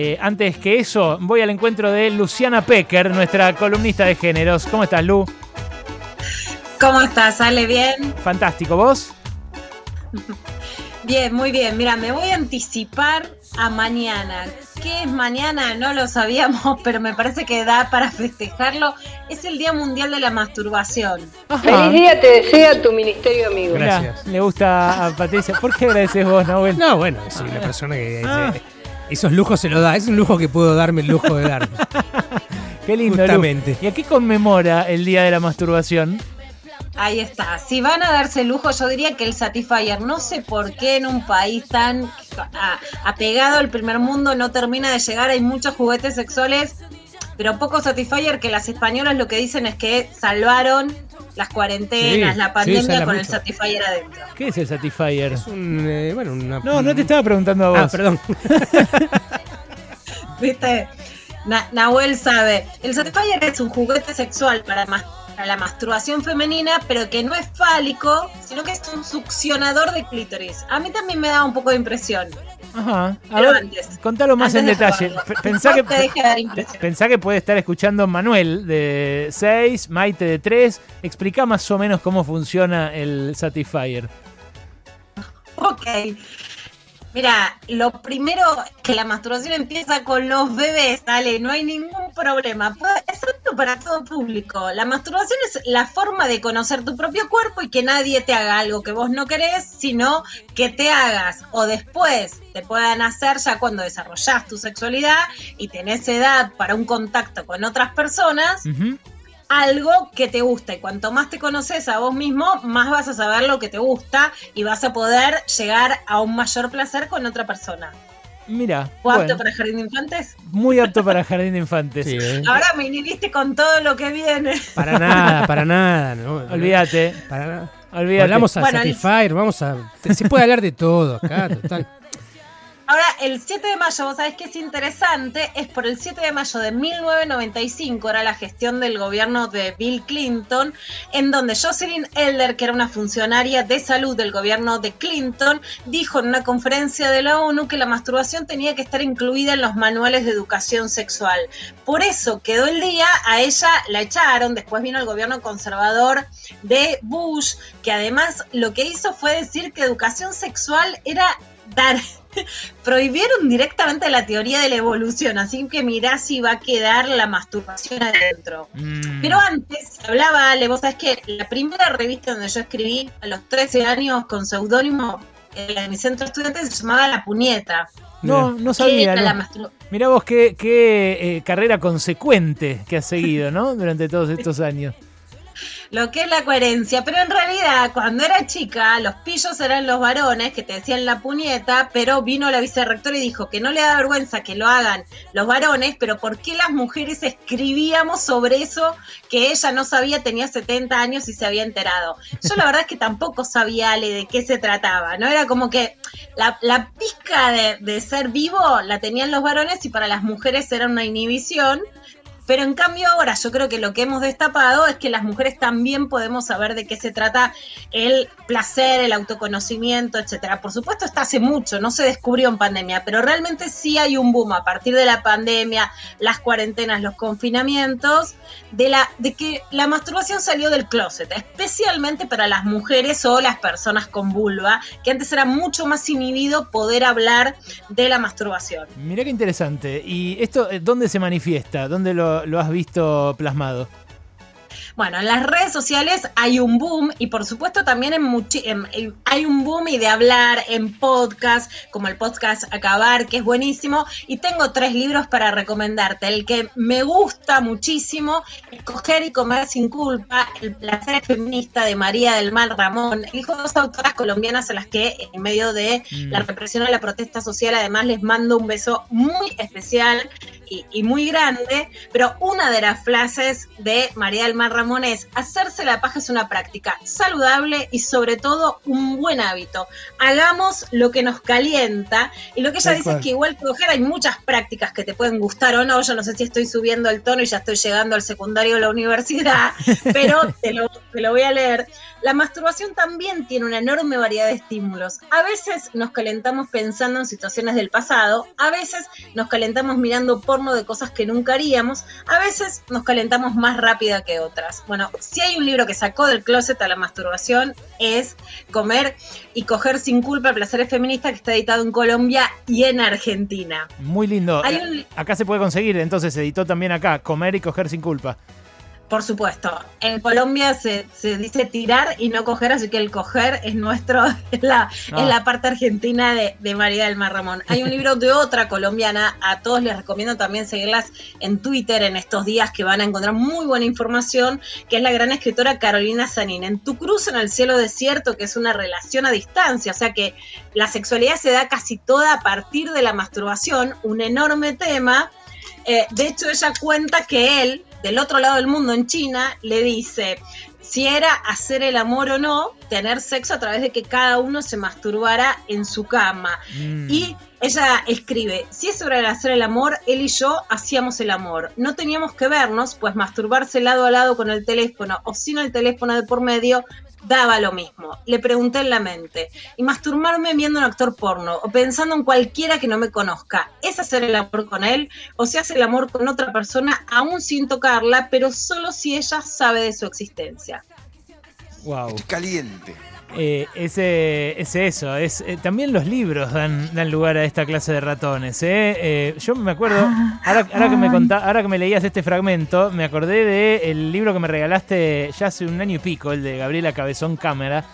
Eh, antes que eso, voy al encuentro de Luciana Pecker, nuestra columnista de géneros. ¿Cómo estás, Lu? ¿Cómo estás? ¿Sale bien? Fantástico, ¿vos? Bien, muy bien. Mira, me voy a anticipar a mañana. ¿Qué es mañana? No lo sabíamos, pero me parece que da para festejarlo. Es el Día Mundial de la Masturbación. Feliz día te desea tu ministerio amigo. Gracias. le gusta a Patricia. ¿Por qué agradeces vos, Nahuel? No, bueno, soy una persona que ah. Esos lujos se lo da. Es un lujo que puedo darme el lujo de darme. qué lindo. Justamente. ¿Y a qué conmemora el Día de la Masturbación? Ahí está. Si van a darse lujo, yo diría que el Satisfyer, no sé por qué en un país tan apegado al primer mundo no termina de llegar. Hay muchos juguetes sexuales, pero poco Satisfyer que las españolas lo que dicen es que salvaron las cuarentenas, la pandemia con el Satisfyer adentro. ¿Qué es el Satisfyer? Es un, eh, bueno, No, no te estaba preguntando a vos. Ah, perdón. Viste, Nahuel sabe. El Satisfyer es un juguete sexual para más la masturbación femenina, pero que no es fálico, sino que es un succionador de clítoris. A mí también me da un poco de impresión. Ajá. A ver, contalo más en detalle. Pensá que, pensá que puede estar escuchando Manuel de 6, Maite de 3. Explica más o menos cómo funciona el Satisfyer. Ok. Mira, lo primero que la masturbación empieza con los bebés, dale, no hay ningún problema. Es apto para todo público. La masturbación es la forma de conocer tu propio cuerpo y que nadie te haga algo que vos no querés, sino que te hagas o después te puedan hacer ya cuando desarrollás tu sexualidad y tenés edad para un contacto con otras personas algo que te gusta. Y cuanto más te conoces a vos mismo, más vas a saber lo que te gusta y vas a poder llegar a un mayor placer con otra persona. Mira. ¿O apto para jardín de infantes? Muy apto para jardín de infantes. ¿eh? Ahora me inhibiste con todo lo que viene. Para nada, para nada. Olvídate. Para nada. Olvídate. Hablamos a Satisfyer, vamos a. Se puede hablar de todo acá, total. Ahora, el 7 de mayo, vos sabés que es interesante, es por el 7 de mayo de 1995, era la gestión del gobierno de Bill Clinton, en donde Jocelyn Elder, que era una funcionaria de salud del gobierno de Clinton, dijo en una conferencia de la ONU que la masturbación tenía que estar incluida en los manuales de educación sexual. Por eso quedó el día, a ella la echaron, después vino el gobierno conservador de Bush, que además lo que hizo fue decir que educación sexual era dar prohibieron directamente la teoría de la evolución, así que mirá si va a quedar la masturbación adentro. Mm. Pero antes, hablaba Ale, vos sabés que la primera revista donde yo escribí a los 13 años con seudónimo en mi centro de estudiantes se llamaba La Puñeta. No, no sabía. Mirá vos qué, qué eh, carrera consecuente que has seguido, ¿no? Durante todos estos años lo que es la coherencia. Pero en realidad, cuando era chica, los pillos eran los varones que te decían la puñeta, pero vino la vicerrectora y dijo que no le da vergüenza que lo hagan los varones, pero ¿por qué las mujeres escribíamos sobre eso que ella no sabía, tenía 70 años y se había enterado? Yo la verdad es que tampoco sabía, Ale, de qué se trataba, ¿no? Era como que la, pizca de ser vivo la tenían los varones y para las mujeres era una inhibición. Pero en cambio ahora yo creo que lo que hemos destapado es que las mujeres también podemos saber de qué se trata el placer, el autoconocimiento, etcétera. Por supuesto está hace mucho, no se descubrió en pandemia, pero realmente sí hay un boom a partir de la pandemia, las cuarentenas, los confinamientos, de la de que la masturbación salió del closet, especialmente para las mujeres o las personas con vulva, que antes era mucho más inhibido poder hablar de la masturbación. Mira qué interesante. ¿Y esto eh, dónde se manifiesta? ¿Dónde lo, lo, has visto plasmado? Bueno, en las redes sociales hay un boom y por supuesto también en hay un boom y de hablar en podcast, como el podcast Acabar, que es buenísimo. Y tengo tres libros para recomendarte. El que me gusta muchísimo, Escoger y Comer sin culpa, El placer feminista de María del Mar Ramón. Elijo dos autoras colombianas a las que en medio de mm. la represión a la protesta social además les mando un beso muy especial y, muy grande, pero una de las frases de María del Mar Ramón es, hacerse la paja es una práctica saludable y sobre todo un buen hábito. Hagamos lo que nos calienta y lo que ella dice es que igual que coger hay muchas prácticas que te pueden gustar o no, yo no sé si estoy subiendo el tono y ya estoy llegando al secundario de la universidad, pero te lo, te lo voy a leer. La masturbación también tiene una enorme variedad de estímulos. A veces nos calentamos pensando en situaciones del pasado, a veces nos calentamos mirando porno de cosas que nunca haríamos, a veces nos calentamos más rápida que otras. Bueno, si hay un libro que sacó del closet a la masturbación es Comer y Coger sin culpa, Placeres Feministas, que está editado en Colombia y en Argentina. Muy lindo. Acá se puede conseguir, entonces se editó también acá, Comer y Coger sin culpa. Por supuesto. En Colombia se, dice tirar y no coger, así que el coger es nuestro, es la, la parte argentina de, María del Mar Ramón. Hay un libro de otra colombiana, a todos les recomiendo también seguirlas en Twitter en estos días que van a encontrar muy buena información, que es la gran escritora Carolina Sanín. En Tu Cruz en el Cielo Desierto, que es una relación a distancia, o sea que la sexualidad se da casi toda a partir de la masturbación, un enorme tema. Eh, de hecho, ella cuenta que él, del otro lado del mundo, en China, le dice si era hacer el amor o no, tener sexo a través de que cada uno se masturbara en su cama. Mm. Y ella escribe, si eso era hacer el amor, él y yo hacíamos el amor. No teníamos que vernos, pues masturbarse lado a lado con el teléfono o sin el teléfono de por medio daba lo mismo. Le pregunté en la mente. Y masturbarme viendo un actor porno o pensando en cualquiera que no me conozca, ¿es hacer el amor con él o se hace el amor con otra persona aún sin tocarla, pero solo si ella sabe de su existencia? Wow. caliente. Eh, ese, es eso, es, eh, también los libros dan, dan, lugar a esta clase de ratones. ¿eh? yo me acuerdo, ah, ahora, que me ahora que me leías este fragmento, me acordé del libro que me regalaste ya hace un año y pico, el de Gabriela Cabezón Cámara,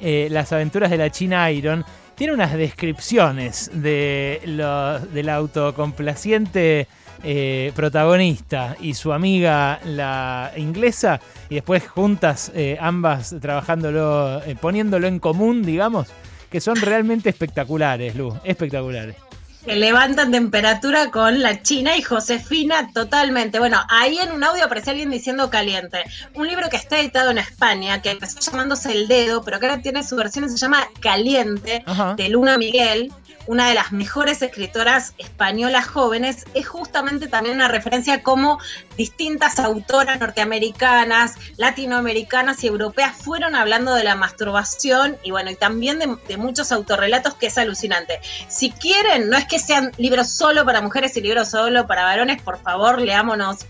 Las aventuras de la China Iron. Tiene unas descripciones de lo, del autocomplaciente eh, protagonista y su amiga la inglesa y después juntas eh, ambas trabajándolo, eh, poniéndolo en común, digamos, que son realmente espectaculares, Lu, espectaculares. Que levantan temperatura con la China y Josefina totalmente. Bueno, ahí en un audio aparece alguien diciendo caliente. Un libro que está editado en España, que empezó llamándose El Dedo, pero que ahora tiene su versión, se llama Caliente, de Luna Miguel una de las mejores escritoras españolas jóvenes, es justamente también una referencia como distintas autoras norteamericanas, latinoamericanas y europeas fueron hablando de la masturbación y bueno, y también de, muchos autorrelatos que es alucinante. Si quieren, no es que sean libros solo para mujeres y libros solo para varones, por favor, leámonos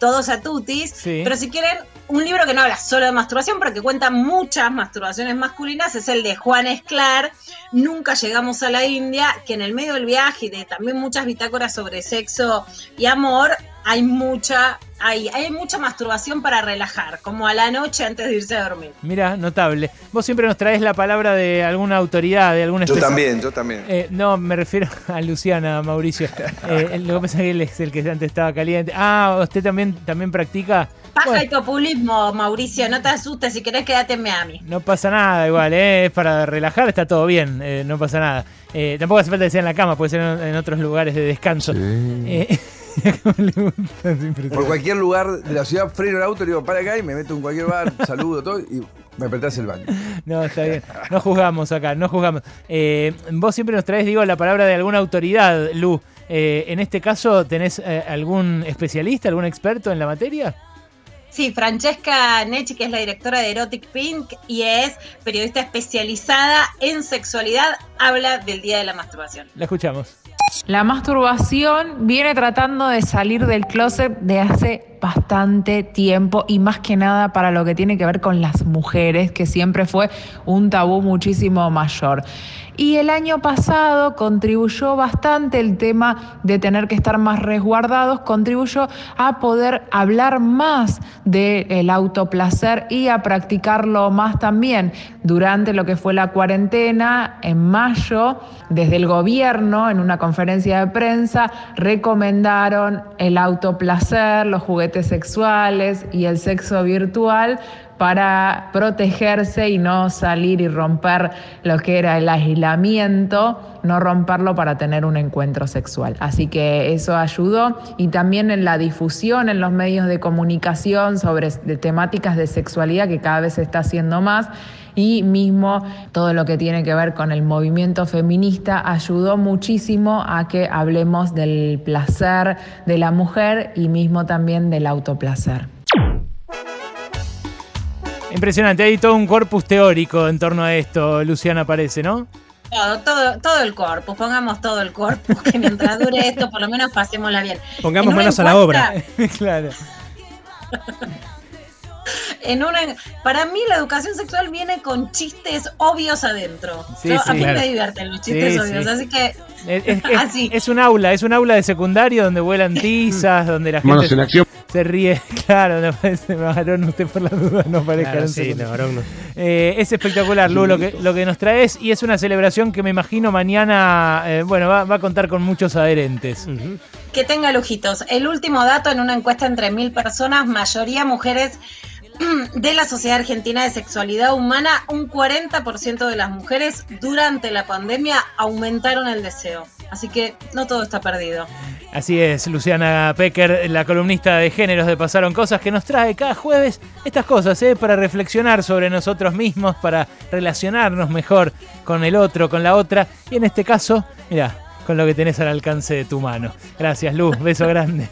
todos a tutis, pero si quieren un libro que no habla solo de masturbación, porque cuenta muchas masturbaciones masculinas, es el de Juan Esclar, Nunca llegamos a la India, que en el medio del viaje y de también muchas bitácoras sobre sexo y amor, hay mucha, hay, hay mucha masturbación para relajar, como a la noche antes de irse a dormir. Mira, notable. Vos siempre nos traes la palabra de alguna autoridad, de alguna Yo también, yo también. Eh, no, me refiero a Luciana, Mauricio. Eh, lo que pasa es que él es el que antes estaba caliente. Ah, ¿usted también, también practica? Paja y populismo, Mauricio, no te asustes, si querés quédate en Miami. No pasa nada, igual, ¿eh? es para relajar, está todo bien, eh, no pasa nada. tampoco hace falta que sea en la cama, puede ser en, otros lugares de descanso. Por cualquier lugar de la ciudad freno el auto, digo, para acá y me meto en cualquier bar, saludo todo y me apretás el baño. No, está bien. No juzgamos acá, no juzgamos. Eh, vos siempre nos traes, digo, la palabra de alguna autoridad, Lu. Eh, en este caso, ¿tenés eh, algún especialista, algún experto en la materia? Sí, Francesca Nechi, que es la directora de Erotic Pink y es periodista especializada en sexualidad, habla del Día de la Masturbación. La escuchamos. La masturbación viene tratando de salir del closet de hace bastante tiempo y más que nada para lo que tiene que ver con las mujeres, que siempre fue un tabú muchísimo mayor. Y el año pasado contribuyó bastante el tema de tener que estar más resguardados, contribuyó a poder hablar más del autoplacer y a practicarlo más también. Durante lo que fue la cuarentena, en mayo, desde el gobierno, en una conferencia de prensa, recomendaron el autoplacer, los juguetes sexuales y el sexo virtual para protegerse y no salir y romper lo que era el aislamiento, no romperlo para tener un encuentro sexual. Así que eso ayudó y también en la difusión en los medios de comunicación sobre temáticas de sexualidad que cada vez se está haciendo más y mismo todo lo que tiene que ver con el movimiento feminista ayudó muchísimo a que hablemos del placer de la mujer y mismo también del autoplacer. Impresionante, hay todo un corpus teórico en torno a esto, Luciana parece, ¿no? Todo, todo, todo el corpus, pongamos todo el corpus, que mientras dure esto por lo menos pasémosla bien. Pongamos manos a la obra. claro. En una, para mí la educación sexual viene con chistes obvios adentro. a mí me divierten los chistes obvios, así que es, un aula, es un aula de secundario donde vuelan tizas, donde la gente se ríe. Claro, no parece varón, usted por la duda no parezca. Eh, es espectacular, Lu, lo que, lo que nos traes y es una celebración que me imagino mañana, eh, bueno, va, a contar con muchos adherentes. Que tenga lujitos. El último dato en una encuesta entre mil personas, mayoría mujeres de la Sociedad Argentina de Sexualidad Humana, un 40% de las mujeres durante la pandemia aumentaron el deseo. Así que no todo está perdido. Así es, Luciana Pecker, la columnista de géneros de Pasaron Cosas, que nos trae cada jueves estas cosas, ¿eh? para reflexionar sobre nosotros mismos, para relacionarnos mejor con el otro, con la otra, y en este caso, mira, con lo que tenés al alcance de tu mano. Gracias, Luz, beso grande.